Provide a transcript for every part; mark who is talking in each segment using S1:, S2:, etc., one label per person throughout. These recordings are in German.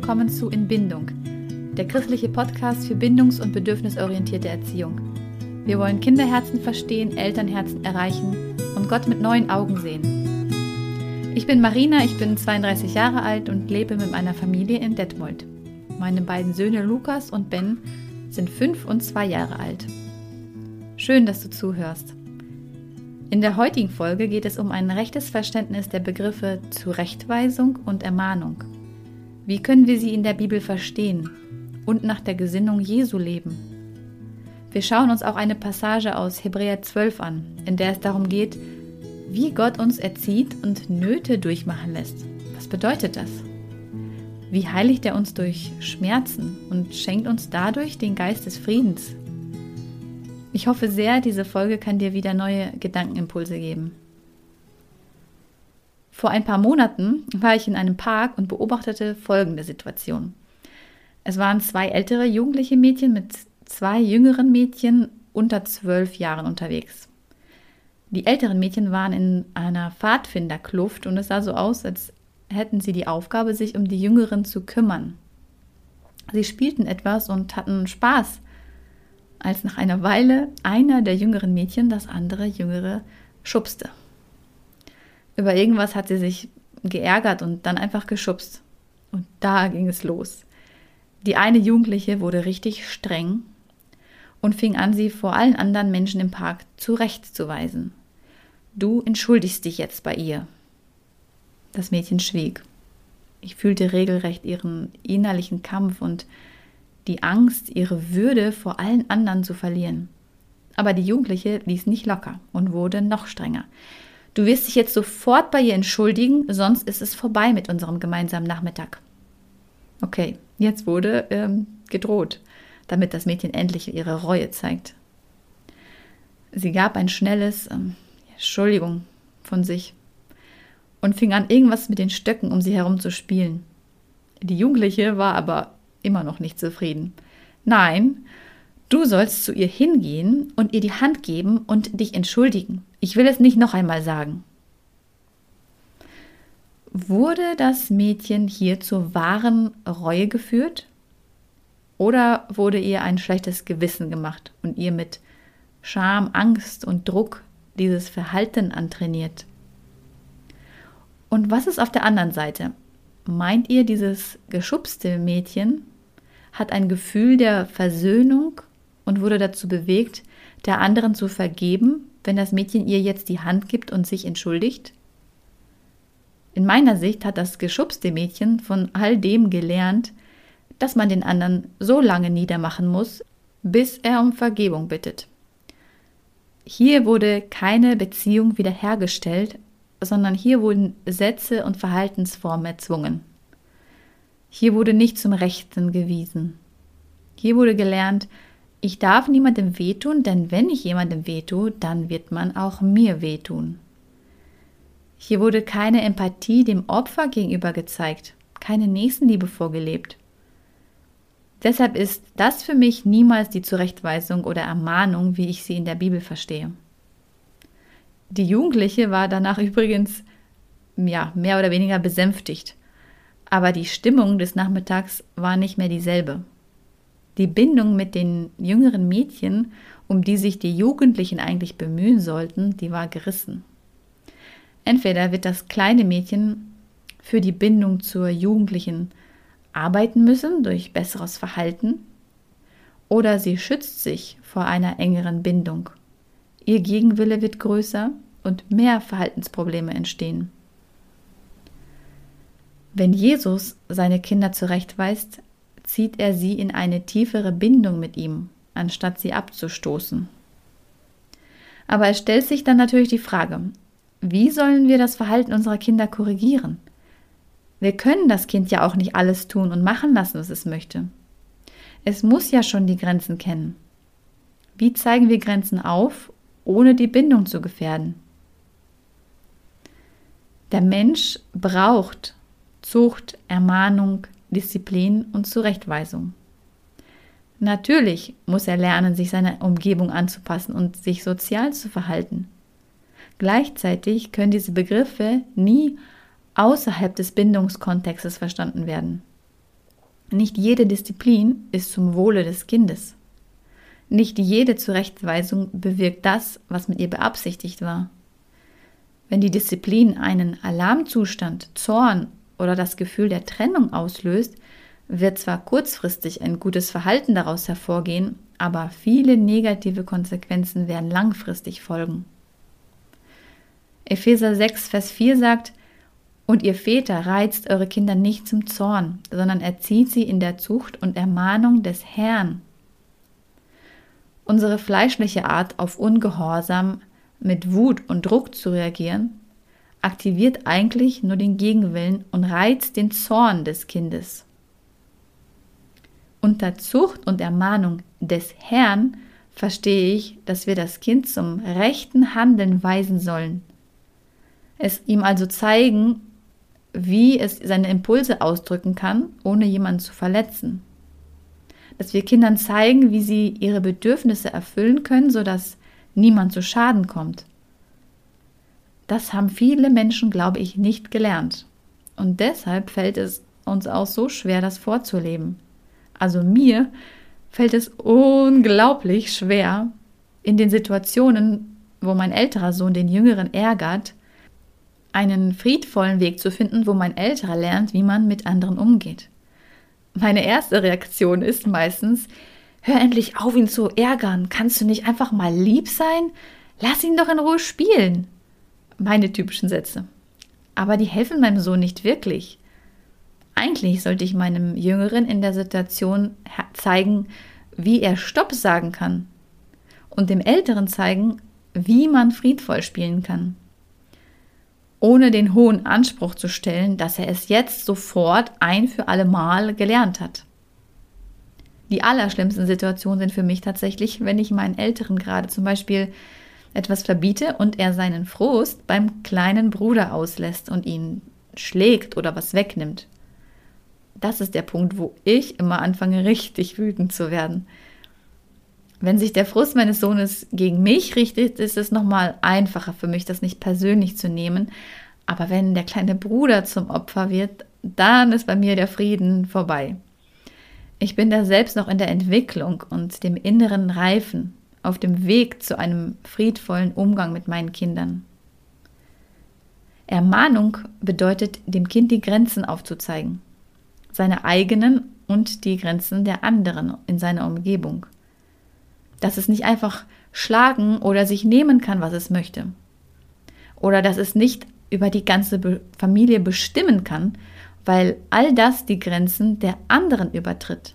S1: willkommen zu In Bindung, der christliche Podcast für bindungs- und bedürfnisorientierte Erziehung. Wir wollen Kinderherzen verstehen, Elternherzen erreichen und Gott mit neuen Augen sehen. Ich bin Marina, ich bin 32 Jahre alt und lebe mit meiner Familie in Detmold. Meine beiden Söhne Lukas und Ben sind fünf und zwei Jahre alt. Schön, dass du zuhörst. In der heutigen Folge geht es um ein rechtes Verständnis der Begriffe Zurechtweisung und Ermahnung. Wie können wir sie in der Bibel verstehen und nach der Gesinnung Jesu leben? Wir schauen uns auch eine Passage aus Hebräer 12 an, in der es darum geht, wie Gott uns erzieht und Nöte durchmachen lässt. Was bedeutet das? Wie heiligt er uns durch Schmerzen und schenkt uns dadurch den Geist des Friedens, ich hoffe sehr, diese Folge kann dir wieder neue Gedankenimpulse geben. Vor ein paar Monaten war ich in einem Park und beobachtete folgende Situation. Es waren zwei ältere jugendliche Mädchen mit zwei jüngeren Mädchen unter zwölf Jahren unterwegs. Die älteren Mädchen waren in einer Pfadfinderkluft und es sah so aus, als hätten sie die Aufgabe, sich um die Jüngeren zu kümmern. Sie spielten etwas und hatten Spaß als nach einer Weile einer der jüngeren Mädchen das andere jüngere schubste. Über irgendwas hat sie sich geärgert und dann einfach geschubst. Und da ging es los. Die eine Jugendliche wurde richtig streng und fing an, sie vor allen anderen Menschen im Park zurechtzuweisen. Du entschuldigst dich jetzt bei ihr. Das Mädchen schwieg. Ich fühlte regelrecht ihren innerlichen Kampf und die Angst, ihre Würde vor allen anderen zu verlieren. Aber die Jugendliche ließ nicht locker und wurde noch strenger. Du wirst dich jetzt sofort bei ihr entschuldigen, sonst ist es vorbei mit unserem gemeinsamen Nachmittag. Okay, jetzt wurde ähm, gedroht, damit das Mädchen endlich ihre Reue zeigt. Sie gab ein schnelles ähm, Entschuldigung von sich und fing an, irgendwas mit den Stöcken um sie herum zu spielen. Die Jugendliche war aber immer noch nicht zufrieden. Nein, du sollst zu ihr hingehen und ihr die Hand geben und dich entschuldigen. Ich will es nicht noch einmal sagen. Wurde das Mädchen hier zur wahren Reue geführt? Oder wurde ihr ein schlechtes Gewissen gemacht und ihr mit Scham, Angst und Druck dieses Verhalten antrainiert? Und was ist auf der anderen Seite? Meint ihr, dieses geschubste Mädchen hat ein Gefühl der Versöhnung und wurde dazu bewegt, der anderen zu vergeben, wenn das Mädchen ihr jetzt die Hand gibt und sich entschuldigt? In meiner Sicht hat das geschubste Mädchen von all dem gelernt, dass man den anderen so lange niedermachen muss, bis er um Vergebung bittet. Hier wurde keine Beziehung wiederhergestellt, sondern hier wurden Sätze und Verhaltensformen erzwungen. Hier wurde nicht zum Rechten gewiesen. Hier wurde gelernt, ich darf niemandem wehtun, denn wenn ich jemandem wehtue, dann wird man auch mir wehtun. Hier wurde keine Empathie dem Opfer gegenüber gezeigt, keine Nächstenliebe vorgelebt. Deshalb ist das für mich niemals die Zurechtweisung oder Ermahnung, wie ich sie in der Bibel verstehe. Die Jugendliche war danach übrigens ja, mehr oder weniger besänftigt aber die Stimmung des Nachmittags war nicht mehr dieselbe. Die Bindung mit den jüngeren Mädchen, um die sich die Jugendlichen eigentlich bemühen sollten, die war gerissen. Entweder wird das kleine Mädchen für die Bindung zur Jugendlichen arbeiten müssen durch besseres Verhalten, oder sie schützt sich vor einer engeren Bindung. Ihr Gegenwille wird größer und mehr Verhaltensprobleme entstehen. Wenn Jesus seine Kinder zurechtweist, zieht er sie in eine tiefere Bindung mit ihm, anstatt sie abzustoßen. Aber es stellt sich dann natürlich die Frage, wie sollen wir das Verhalten unserer Kinder korrigieren? Wir können das Kind ja auch nicht alles tun und machen lassen, was es möchte. Es muss ja schon die Grenzen kennen. Wie zeigen wir Grenzen auf, ohne die Bindung zu gefährden? Der Mensch braucht Zucht, Ermahnung, Disziplin und Zurechtweisung. Natürlich muss er lernen, sich seiner Umgebung anzupassen und sich sozial zu verhalten. Gleichzeitig können diese Begriffe nie außerhalb des Bindungskontextes verstanden werden. Nicht jede Disziplin ist zum Wohle des Kindes. Nicht jede Zurechtweisung bewirkt das, was mit ihr beabsichtigt war. Wenn die Disziplin einen Alarmzustand, Zorn oder das Gefühl der Trennung auslöst, wird zwar kurzfristig ein gutes Verhalten daraus hervorgehen, aber viele negative Konsequenzen werden langfristig folgen. Epheser 6, Vers 4 sagt, und ihr Väter reizt eure Kinder nicht zum Zorn, sondern erzieht sie in der Zucht und Ermahnung des Herrn. Unsere fleischliche Art auf Ungehorsam mit Wut und Druck zu reagieren, aktiviert eigentlich nur den Gegenwillen und reizt den Zorn des Kindes. Unter Zucht und Ermahnung des Herrn verstehe ich, dass wir das Kind zum rechten Handeln weisen sollen. Es ihm also zeigen, wie es seine Impulse ausdrücken kann, ohne jemanden zu verletzen. Dass wir Kindern zeigen, wie sie ihre Bedürfnisse erfüllen können, sodass niemand zu Schaden kommt. Das haben viele Menschen, glaube ich, nicht gelernt. Und deshalb fällt es uns auch so schwer, das vorzuleben. Also mir fällt es unglaublich schwer, in den Situationen, wo mein älterer Sohn den jüngeren ärgert, einen friedvollen Weg zu finden, wo mein älterer lernt, wie man mit anderen umgeht. Meine erste Reaktion ist meistens, hör endlich auf, ihn zu ärgern. Kannst du nicht einfach mal lieb sein? Lass ihn doch in Ruhe spielen. Meine typischen Sätze. Aber die helfen meinem Sohn nicht wirklich. Eigentlich sollte ich meinem Jüngeren in der Situation zeigen, wie er Stopp sagen kann und dem Älteren zeigen, wie man friedvoll spielen kann. Ohne den hohen Anspruch zu stellen, dass er es jetzt sofort ein für alle Mal gelernt hat. Die allerschlimmsten Situationen sind für mich tatsächlich, wenn ich meinen Älteren gerade zum Beispiel etwas verbiete und er seinen Frust beim kleinen Bruder auslässt und ihn schlägt oder was wegnimmt das ist der Punkt, wo ich immer anfange, richtig wütend zu werden. Wenn sich der Frust meines Sohnes gegen mich richtet, ist es nochmal einfacher für mich, das nicht persönlich zu nehmen. Aber wenn der kleine Bruder zum Opfer wird, dann ist bei mir der Frieden vorbei. Ich bin da selbst noch in der Entwicklung und dem inneren Reifen auf dem Weg zu einem friedvollen Umgang mit meinen Kindern. Ermahnung bedeutet, dem Kind die Grenzen aufzuzeigen seine eigenen und die Grenzen der anderen in seiner Umgebung. Dass es nicht einfach schlagen oder sich nehmen kann, was es möchte. Oder dass es nicht über die ganze Familie bestimmen kann, weil all das die Grenzen der anderen übertritt.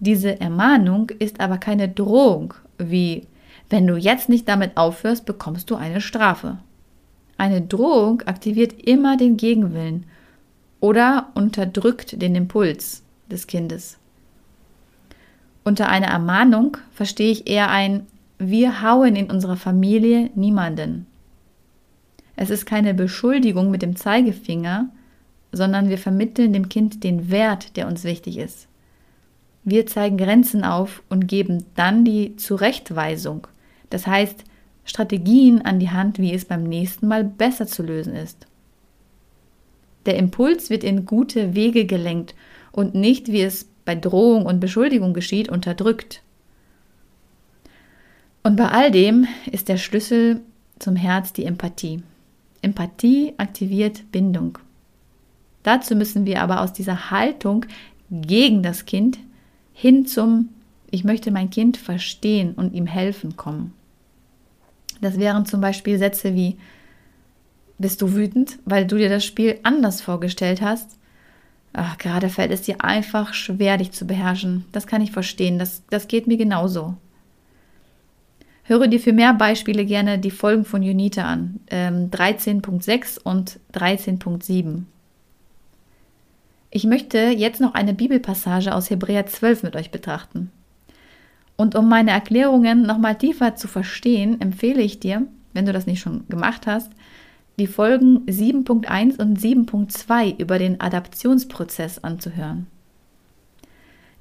S1: Diese Ermahnung ist aber keine Drohung, wie wenn du jetzt nicht damit aufhörst, bekommst du eine Strafe. Eine Drohung aktiviert immer den Gegenwillen oder unterdrückt den Impuls des Kindes. Unter einer Ermahnung verstehe ich eher ein Wir hauen in unserer Familie niemanden. Es ist keine Beschuldigung mit dem Zeigefinger, sondern wir vermitteln dem Kind den Wert, der uns wichtig ist. Wir zeigen Grenzen auf und geben dann die Zurechtweisung, das heißt Strategien an die Hand, wie es beim nächsten Mal besser zu lösen ist. Der Impuls wird in gute Wege gelenkt und nicht, wie es bei Drohung und Beschuldigung geschieht, unterdrückt. Und bei all dem ist der Schlüssel zum Herz die Empathie. Empathie aktiviert Bindung. Dazu müssen wir aber aus dieser Haltung gegen das Kind hin zum Ich möchte mein Kind verstehen und ihm helfen kommen. Das wären zum Beispiel Sätze wie bist du wütend, weil du dir das Spiel anders vorgestellt hast? Ach, gerade fällt es dir einfach schwer, dich zu beherrschen. Das kann ich verstehen. Das, das geht mir genauso. Höre dir für mehr Beispiele gerne die Folgen von Unita an. Ähm, 13.6 und 13.7. Ich möchte jetzt noch eine Bibelpassage aus Hebräer 12 mit euch betrachten. Und um meine Erklärungen nochmal tiefer zu verstehen, empfehle ich dir, wenn du das nicht schon gemacht hast, die Folgen 7.1 und 7.2 über den Adaptionsprozess anzuhören.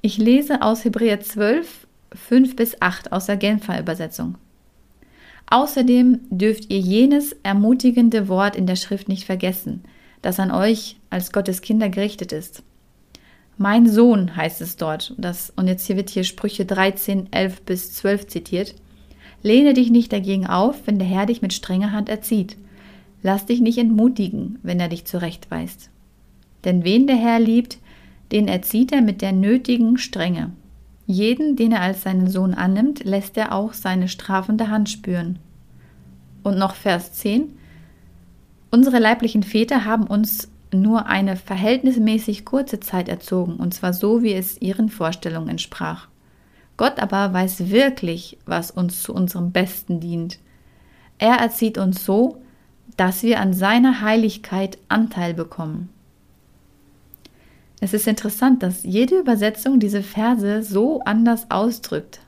S1: Ich lese aus Hebräer 12, 5 bis 8 aus der Genfer Übersetzung. Außerdem dürft ihr jenes ermutigende Wort in der Schrift nicht vergessen, das an euch als Gottes Kinder gerichtet ist. Mein Sohn heißt es dort. Das, und jetzt hier wird hier Sprüche 13, 11 bis 12 zitiert. Lehne dich nicht dagegen auf, wenn der Herr dich mit strenger Hand erzieht. Lass dich nicht entmutigen, wenn er dich zurechtweist. Denn wen der Herr liebt, den erzieht er mit der nötigen Strenge. Jeden, den er als seinen Sohn annimmt, lässt er auch seine strafende Hand spüren. Und noch Vers 10. Unsere leiblichen Väter haben uns nur eine verhältnismäßig kurze Zeit erzogen, und zwar so, wie es ihren Vorstellungen entsprach. Gott aber weiß wirklich, was uns zu unserem Besten dient. Er erzieht uns so, dass wir an seiner Heiligkeit Anteil bekommen. Es ist interessant, dass jede Übersetzung diese Verse so anders ausdrückt.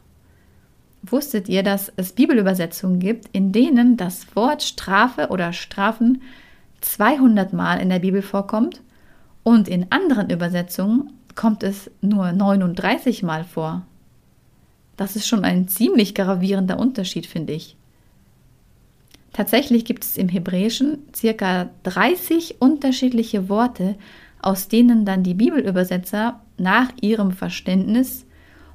S1: Wusstet ihr, dass es Bibelübersetzungen gibt, in denen das Wort Strafe oder Strafen 200 Mal in der Bibel vorkommt und in anderen Übersetzungen kommt es nur 39 Mal vor. Das ist schon ein ziemlich gravierender Unterschied, finde ich. Tatsächlich gibt es im Hebräischen circa 30 unterschiedliche Worte, aus denen dann die Bibelübersetzer nach ihrem Verständnis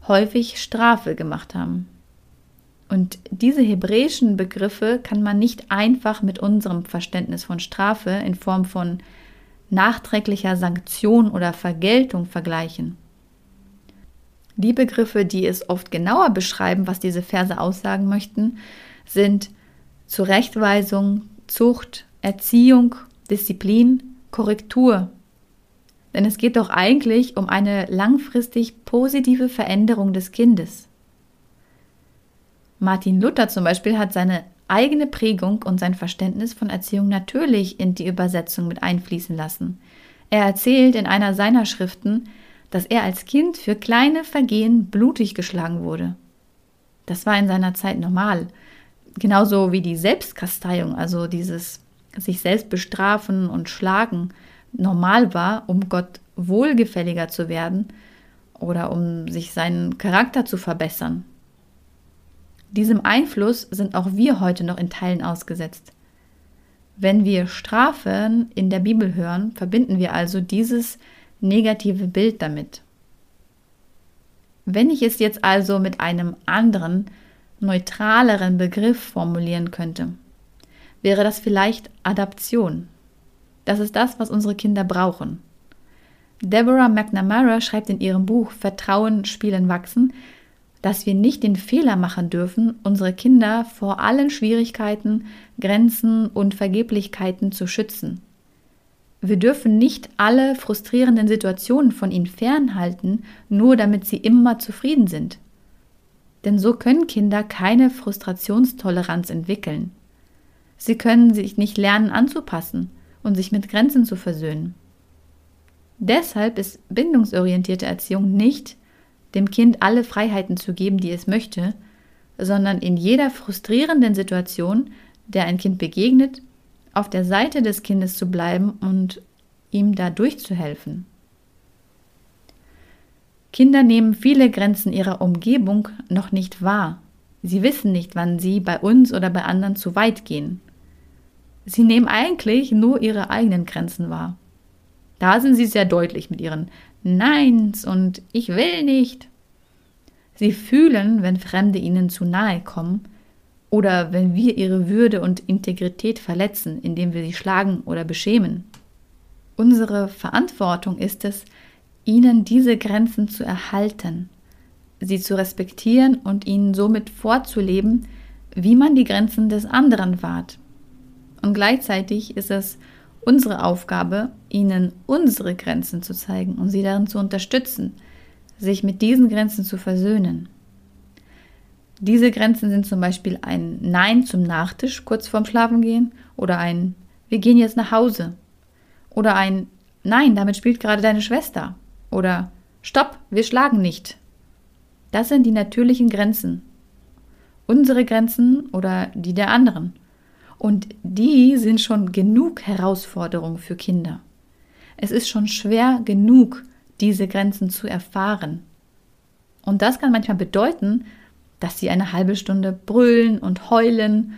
S1: häufig Strafe gemacht haben. Und diese hebräischen Begriffe kann man nicht einfach mit unserem Verständnis von Strafe in Form von nachträglicher Sanktion oder Vergeltung vergleichen. Die Begriffe, die es oft genauer beschreiben, was diese Verse aussagen möchten, sind Zurechtweisung, Zucht, Erziehung, Disziplin, Korrektur. Denn es geht doch eigentlich um eine langfristig positive Veränderung des Kindes. Martin Luther zum Beispiel hat seine eigene Prägung und sein Verständnis von Erziehung natürlich in die Übersetzung mit einfließen lassen. Er erzählt in einer seiner Schriften, dass er als Kind für kleine Vergehen blutig geschlagen wurde. Das war in seiner Zeit normal. Genauso wie die Selbstkasteiung, also dieses sich selbst bestrafen und schlagen, normal war, um Gott wohlgefälliger zu werden oder um sich seinen Charakter zu verbessern. Diesem Einfluss sind auch wir heute noch in Teilen ausgesetzt. Wenn wir Strafen in der Bibel hören, verbinden wir also dieses negative Bild damit. Wenn ich es jetzt also mit einem anderen, neutraleren Begriff formulieren könnte, wäre das vielleicht Adaption. Das ist das, was unsere Kinder brauchen. Deborah McNamara schreibt in ihrem Buch Vertrauen, Spielen, Wachsen, dass wir nicht den Fehler machen dürfen, unsere Kinder vor allen Schwierigkeiten, Grenzen und Vergeblichkeiten zu schützen. Wir dürfen nicht alle frustrierenden Situationen von ihnen fernhalten, nur damit sie immer zufrieden sind. Denn so können Kinder keine Frustrationstoleranz entwickeln. Sie können sich nicht lernen anzupassen und sich mit Grenzen zu versöhnen. Deshalb ist bindungsorientierte Erziehung nicht dem Kind alle Freiheiten zu geben, die es möchte, sondern in jeder frustrierenden Situation, der ein Kind begegnet, auf der Seite des Kindes zu bleiben und ihm da durchzuhelfen. Kinder nehmen viele Grenzen ihrer Umgebung noch nicht wahr. Sie wissen nicht, wann sie bei uns oder bei anderen zu weit gehen. Sie nehmen eigentlich nur ihre eigenen Grenzen wahr. Da sind sie sehr deutlich mit ihren Neins und ich will nicht. Sie fühlen, wenn Fremde ihnen zu nahe kommen oder wenn wir ihre Würde und Integrität verletzen, indem wir sie schlagen oder beschämen. Unsere Verantwortung ist es, ihnen diese Grenzen zu erhalten, sie zu respektieren und ihnen somit vorzuleben, wie man die Grenzen des anderen wahrt. Und gleichzeitig ist es unsere Aufgabe, ihnen unsere Grenzen zu zeigen und sie darin zu unterstützen, sich mit diesen Grenzen zu versöhnen. Diese Grenzen sind zum Beispiel ein Nein zum Nachtisch kurz vorm Schlafengehen oder ein Wir gehen jetzt nach Hause oder ein Nein, damit spielt gerade deine Schwester oder Stopp, wir schlagen nicht. Das sind die natürlichen Grenzen. Unsere Grenzen oder die der anderen. Und die sind schon genug Herausforderung für Kinder. Es ist schon schwer genug, diese Grenzen zu erfahren. Und das kann manchmal bedeuten, dass sie eine halbe Stunde brüllen und heulen,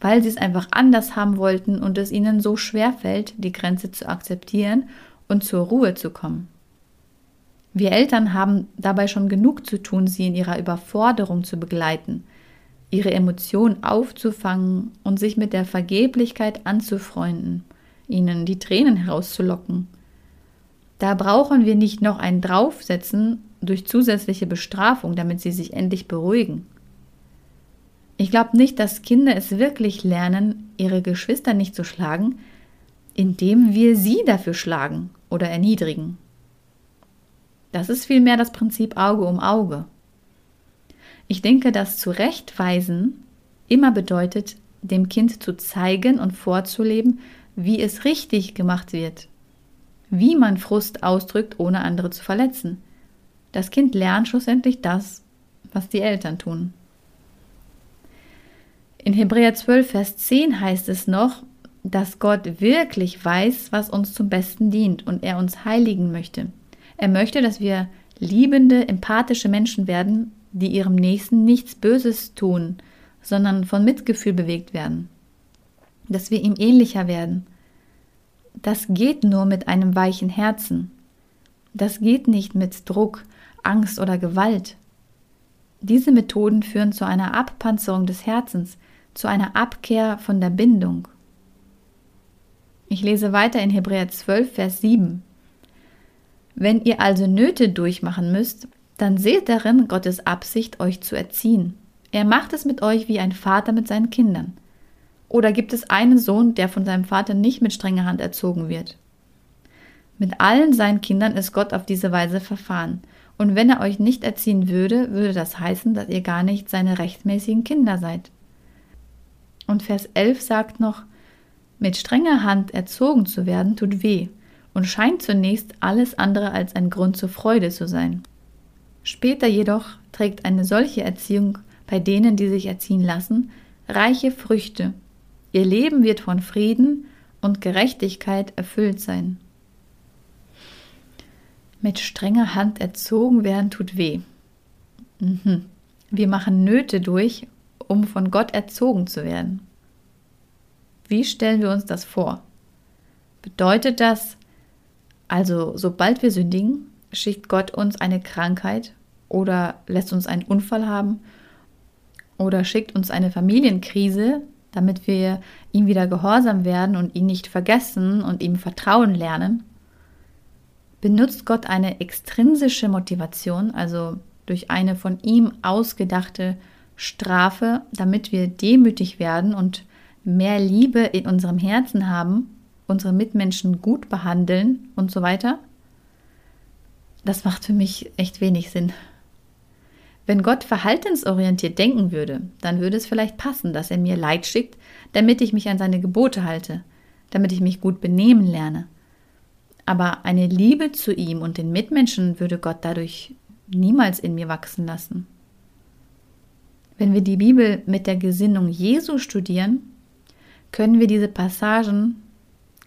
S1: weil sie es einfach anders haben wollten und es ihnen so schwer fällt, die Grenze zu akzeptieren und zur Ruhe zu kommen. Wir Eltern haben dabei schon genug zu tun, sie in ihrer Überforderung zu begleiten, ihre Emotionen aufzufangen und sich mit der Vergeblichkeit anzufreunden, ihnen die Tränen herauszulocken. Da brauchen wir nicht noch einen draufsetzen durch zusätzliche Bestrafung, damit sie sich endlich beruhigen. Ich glaube nicht, dass Kinder es wirklich lernen, ihre Geschwister nicht zu schlagen, indem wir sie dafür schlagen oder erniedrigen. Das ist vielmehr das Prinzip Auge um Auge. Ich denke, dass Zurechtweisen immer bedeutet, dem Kind zu zeigen und vorzuleben, wie es richtig gemacht wird, wie man Frust ausdrückt, ohne andere zu verletzen. Das Kind lernt schlussendlich das, was die Eltern tun. In Hebräer 12, Vers 10 heißt es noch, dass Gott wirklich weiß, was uns zum Besten dient und er uns heiligen möchte. Er möchte, dass wir liebende, empathische Menschen werden, die ihrem Nächsten nichts Böses tun, sondern von Mitgefühl bewegt werden. Dass wir ihm ähnlicher werden. Das geht nur mit einem weichen Herzen. Das geht nicht mit Druck, Angst oder Gewalt. Diese Methoden führen zu einer Abpanzerung des Herzens, zu einer Abkehr von der Bindung. Ich lese weiter in Hebräer 12, Vers 7. Wenn ihr also Nöte durchmachen müsst, dann seht darin Gottes Absicht, euch zu erziehen. Er macht es mit euch wie ein Vater mit seinen Kindern. Oder gibt es einen Sohn, der von seinem Vater nicht mit strenger Hand erzogen wird? Mit allen seinen Kindern ist Gott auf diese Weise verfahren. Und wenn er euch nicht erziehen würde, würde das heißen, dass ihr gar nicht seine rechtmäßigen Kinder seid. Und Vers 11 sagt noch, mit strenger Hand erzogen zu werden tut weh und scheint zunächst alles andere als ein Grund zur Freude zu sein. Später jedoch trägt eine solche Erziehung bei denen, die sich erziehen lassen, reiche Früchte. Ihr Leben wird von Frieden und Gerechtigkeit erfüllt sein. Mit strenger Hand erzogen werden tut weh. Mhm. Wir machen Nöte durch, um von Gott erzogen zu werden. Wie stellen wir uns das vor? Bedeutet das, also sobald wir sündigen, schickt Gott uns eine Krankheit oder lässt uns einen Unfall haben oder schickt uns eine Familienkrise, damit wir ihm wieder gehorsam werden und ihn nicht vergessen und ihm vertrauen lernen? Benutzt Gott eine extrinsische Motivation, also durch eine von ihm ausgedachte Strafe, damit wir demütig werden und mehr Liebe in unserem Herzen haben, unsere Mitmenschen gut behandeln und so weiter? Das macht für mich echt wenig Sinn. Wenn Gott verhaltensorientiert denken würde, dann würde es vielleicht passen, dass er mir Leid schickt, damit ich mich an seine Gebote halte, damit ich mich gut benehmen lerne. Aber eine Liebe zu ihm und den Mitmenschen würde Gott dadurch niemals in mir wachsen lassen. Wenn wir die Bibel mit der Gesinnung Jesu studieren, können wir diese Passagen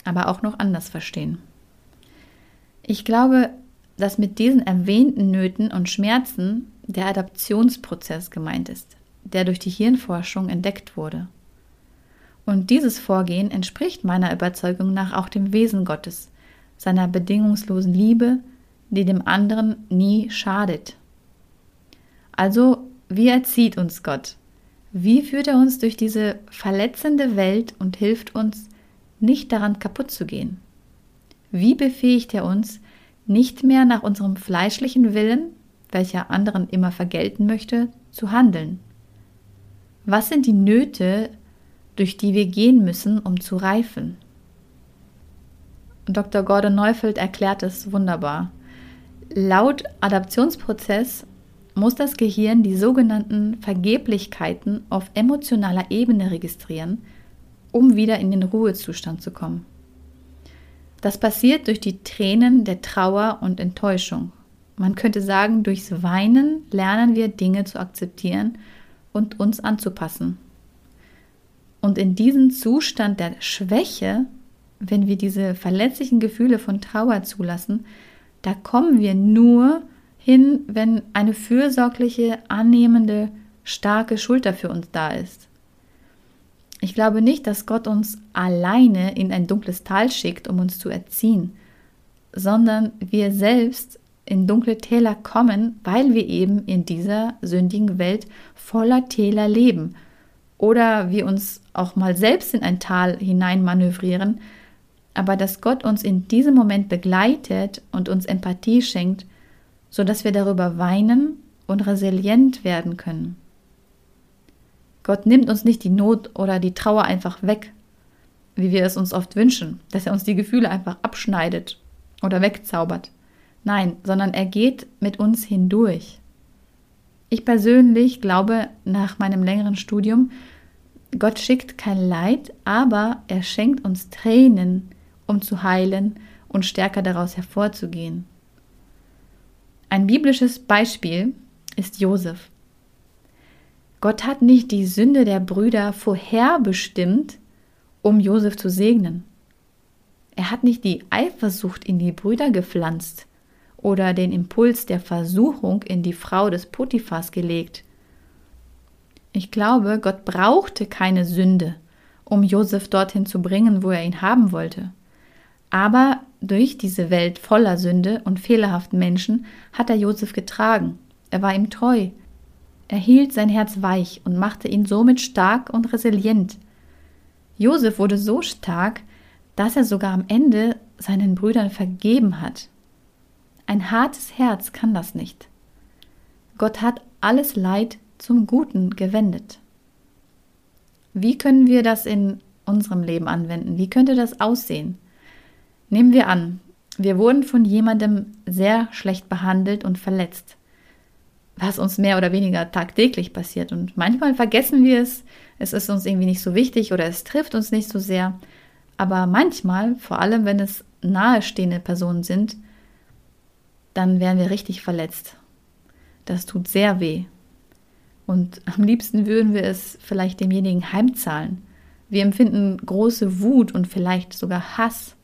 S1: aber auch noch anders verstehen. Ich glaube, dass mit diesen erwähnten Nöten und Schmerzen der Adaptionsprozess gemeint ist, der durch die Hirnforschung entdeckt wurde. Und dieses Vorgehen entspricht meiner Überzeugung nach auch dem Wesen Gottes, seiner bedingungslosen Liebe, die dem anderen nie schadet. Also wie erzieht uns Gott? Wie führt er uns durch diese verletzende Welt und hilft uns, nicht daran kaputt zu gehen? Wie befähigt er uns, nicht mehr nach unserem fleischlichen Willen, welcher anderen immer vergelten möchte, zu handeln? Was sind die Nöte, durch die wir gehen müssen, um zu reifen? Dr. Gordon Neufeld erklärt es wunderbar. Laut Adaptionsprozess muss das Gehirn die sogenannten Vergeblichkeiten auf emotionaler Ebene registrieren, um wieder in den Ruhezustand zu kommen. Das passiert durch die Tränen der Trauer und Enttäuschung. Man könnte sagen, durchs Weinen lernen wir Dinge zu akzeptieren und uns anzupassen. Und in diesen Zustand der Schwäche, wenn wir diese verletzlichen Gefühle von Trauer zulassen, da kommen wir nur hin, wenn eine fürsorgliche, annehmende, starke Schulter für uns da ist. Ich glaube nicht, dass Gott uns alleine in ein dunkles Tal schickt, um uns zu erziehen, sondern wir selbst in dunkle Täler kommen, weil wir eben in dieser sündigen Welt voller Täler leben. Oder wir uns auch mal selbst in ein Tal hinein manövrieren, aber dass Gott uns in diesem Moment begleitet und uns Empathie schenkt, sodass wir darüber weinen und resilient werden können. Gott nimmt uns nicht die Not oder die Trauer einfach weg, wie wir es uns oft wünschen, dass er uns die Gefühle einfach abschneidet oder wegzaubert. Nein, sondern er geht mit uns hindurch. Ich persönlich glaube nach meinem längeren Studium, Gott schickt kein Leid, aber er schenkt uns Tränen, um zu heilen und stärker daraus hervorzugehen. Ein biblisches Beispiel ist Josef. Gott hat nicht die Sünde der Brüder vorherbestimmt, um Josef zu segnen. Er hat nicht die Eifersucht in die Brüder gepflanzt oder den Impuls der Versuchung in die Frau des Potiphas gelegt. Ich glaube, Gott brauchte keine Sünde, um Josef dorthin zu bringen, wo er ihn haben wollte. Aber durch diese Welt voller Sünde und fehlerhaften Menschen hat er Josef getragen. Er war ihm treu. Er hielt sein Herz weich und machte ihn somit stark und resilient. Josef wurde so stark, dass er sogar am Ende seinen Brüdern vergeben hat. Ein hartes Herz kann das nicht. Gott hat alles Leid zum Guten gewendet. Wie können wir das in unserem Leben anwenden? Wie könnte das aussehen? Nehmen wir an, wir wurden von jemandem sehr schlecht behandelt und verletzt, was uns mehr oder weniger tagtäglich passiert. Und manchmal vergessen wir es, es ist uns irgendwie nicht so wichtig oder es trifft uns nicht so sehr. Aber manchmal, vor allem wenn es nahestehende Personen sind, dann werden wir richtig verletzt. Das tut sehr weh. Und am liebsten würden wir es vielleicht demjenigen heimzahlen. Wir empfinden große Wut und vielleicht sogar Hass.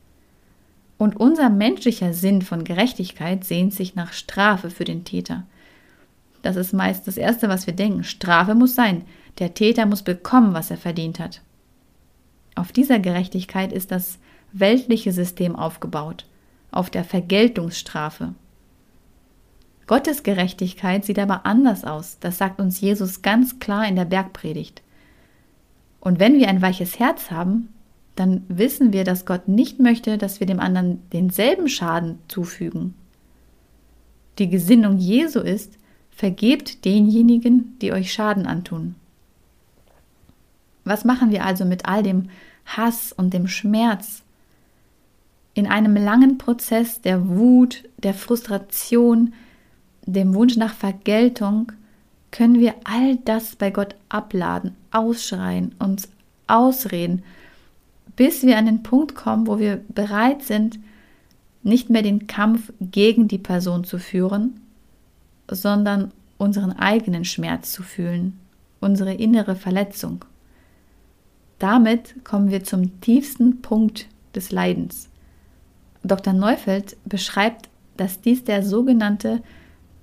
S1: Und unser menschlicher Sinn von Gerechtigkeit sehnt sich nach Strafe für den Täter. Das ist meist das Erste, was wir denken. Strafe muss sein. Der Täter muss bekommen, was er verdient hat. Auf dieser Gerechtigkeit ist das weltliche System aufgebaut, auf der Vergeltungsstrafe. Gottes Gerechtigkeit sieht aber anders aus. Das sagt uns Jesus ganz klar in der Bergpredigt. Und wenn wir ein weiches Herz haben, dann wissen wir, dass Gott nicht möchte, dass wir dem anderen denselben Schaden zufügen. Die Gesinnung Jesu ist, vergebt denjenigen, die euch Schaden antun. Was machen wir also mit all dem Hass und dem Schmerz? In einem langen Prozess der Wut, der Frustration, dem Wunsch nach Vergeltung, können wir all das bei Gott abladen, ausschreien, uns ausreden, bis wir an den Punkt kommen, wo wir bereit sind, nicht mehr den Kampf gegen die Person zu führen, sondern unseren eigenen Schmerz zu fühlen, unsere innere Verletzung. Damit kommen wir zum tiefsten Punkt des Leidens. Dr. Neufeld beschreibt, dass dies der sogenannte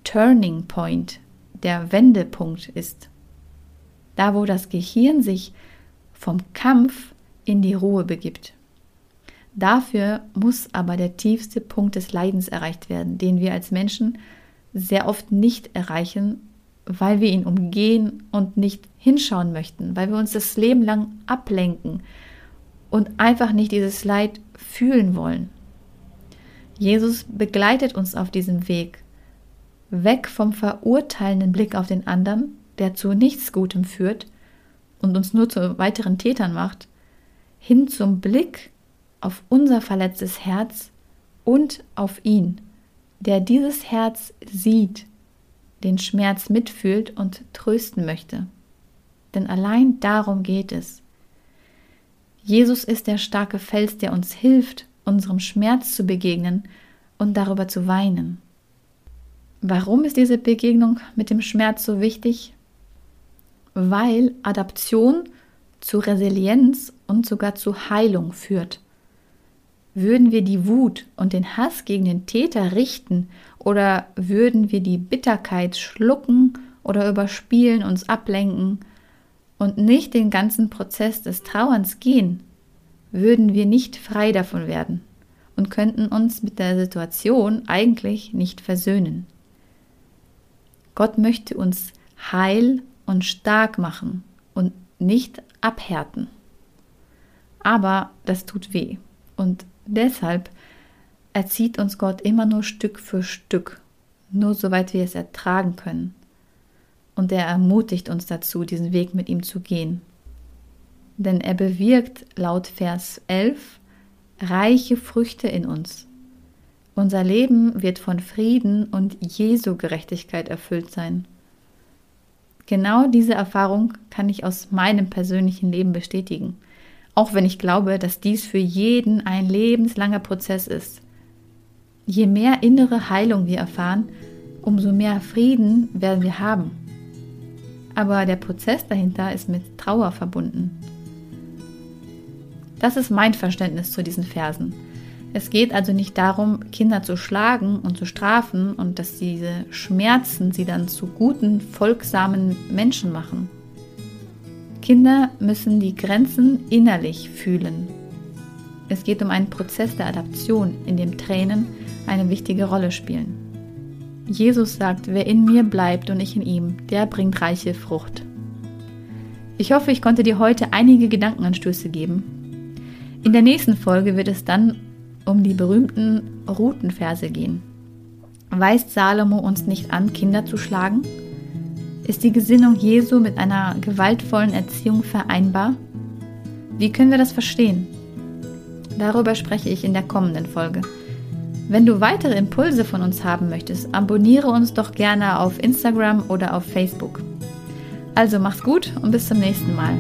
S1: Turning Point, der Wendepunkt ist. Da, wo das Gehirn sich vom Kampf in die Ruhe begibt. Dafür muss aber der tiefste Punkt des Leidens erreicht werden, den wir als Menschen sehr oft nicht erreichen, weil wir ihn umgehen und nicht hinschauen möchten, weil wir uns das Leben lang ablenken und einfach nicht dieses Leid fühlen wollen. Jesus begleitet uns auf diesem Weg weg vom verurteilenden Blick auf den anderen, der zu nichts Gutem führt und uns nur zu weiteren Tätern macht, hin zum Blick auf unser verletztes Herz und auf ihn, der dieses Herz sieht, den Schmerz mitfühlt und trösten möchte. Denn allein darum geht es. Jesus ist der starke Fels, der uns hilft, unserem Schmerz zu begegnen und darüber zu weinen. Warum ist diese Begegnung mit dem Schmerz so wichtig? Weil Adaption zu Resilienz und sogar zu Heilung führt. Würden wir die Wut und den Hass gegen den Täter richten oder würden wir die Bitterkeit schlucken oder überspielen, uns ablenken und nicht den ganzen Prozess des Trauerns gehen, würden wir nicht frei davon werden und könnten uns mit der Situation eigentlich nicht versöhnen. Gott möchte uns heil und stark machen und nicht abhärten. Aber das tut weh und deshalb erzieht uns Gott immer nur Stück für Stück, nur soweit wir es ertragen können. Und er ermutigt uns dazu, diesen Weg mit ihm zu gehen. Denn er bewirkt laut Vers 11 reiche Früchte in uns. Unser Leben wird von Frieden und Jesu Gerechtigkeit erfüllt sein. Genau diese Erfahrung kann ich aus meinem persönlichen Leben bestätigen, auch wenn ich glaube, dass dies für jeden ein lebenslanger Prozess ist. Je mehr innere Heilung wir erfahren, umso mehr Frieden werden wir haben. Aber der Prozess dahinter ist mit Trauer verbunden. Das ist mein Verständnis zu diesen Versen. Es geht also nicht darum, Kinder zu schlagen und zu strafen und dass diese Schmerzen sie dann zu guten, folgsamen Menschen machen. Kinder müssen die Grenzen innerlich fühlen. Es geht um einen Prozess der Adaption, in dem Tränen eine wichtige Rolle spielen. Jesus sagt, wer in mir bleibt und ich in ihm, der bringt reiche Frucht. Ich hoffe, ich konnte dir heute einige Gedankenanstöße geben, in der nächsten Folge wird es dann um die berühmten Routenverse gehen. Weist Salomo uns nicht an, Kinder zu schlagen? Ist die Gesinnung Jesu mit einer gewaltvollen Erziehung vereinbar? Wie können wir das verstehen? Darüber spreche ich in der kommenden Folge. Wenn du weitere Impulse von uns haben möchtest, abonniere uns doch gerne auf Instagram oder auf Facebook. Also mach's gut und bis zum nächsten Mal.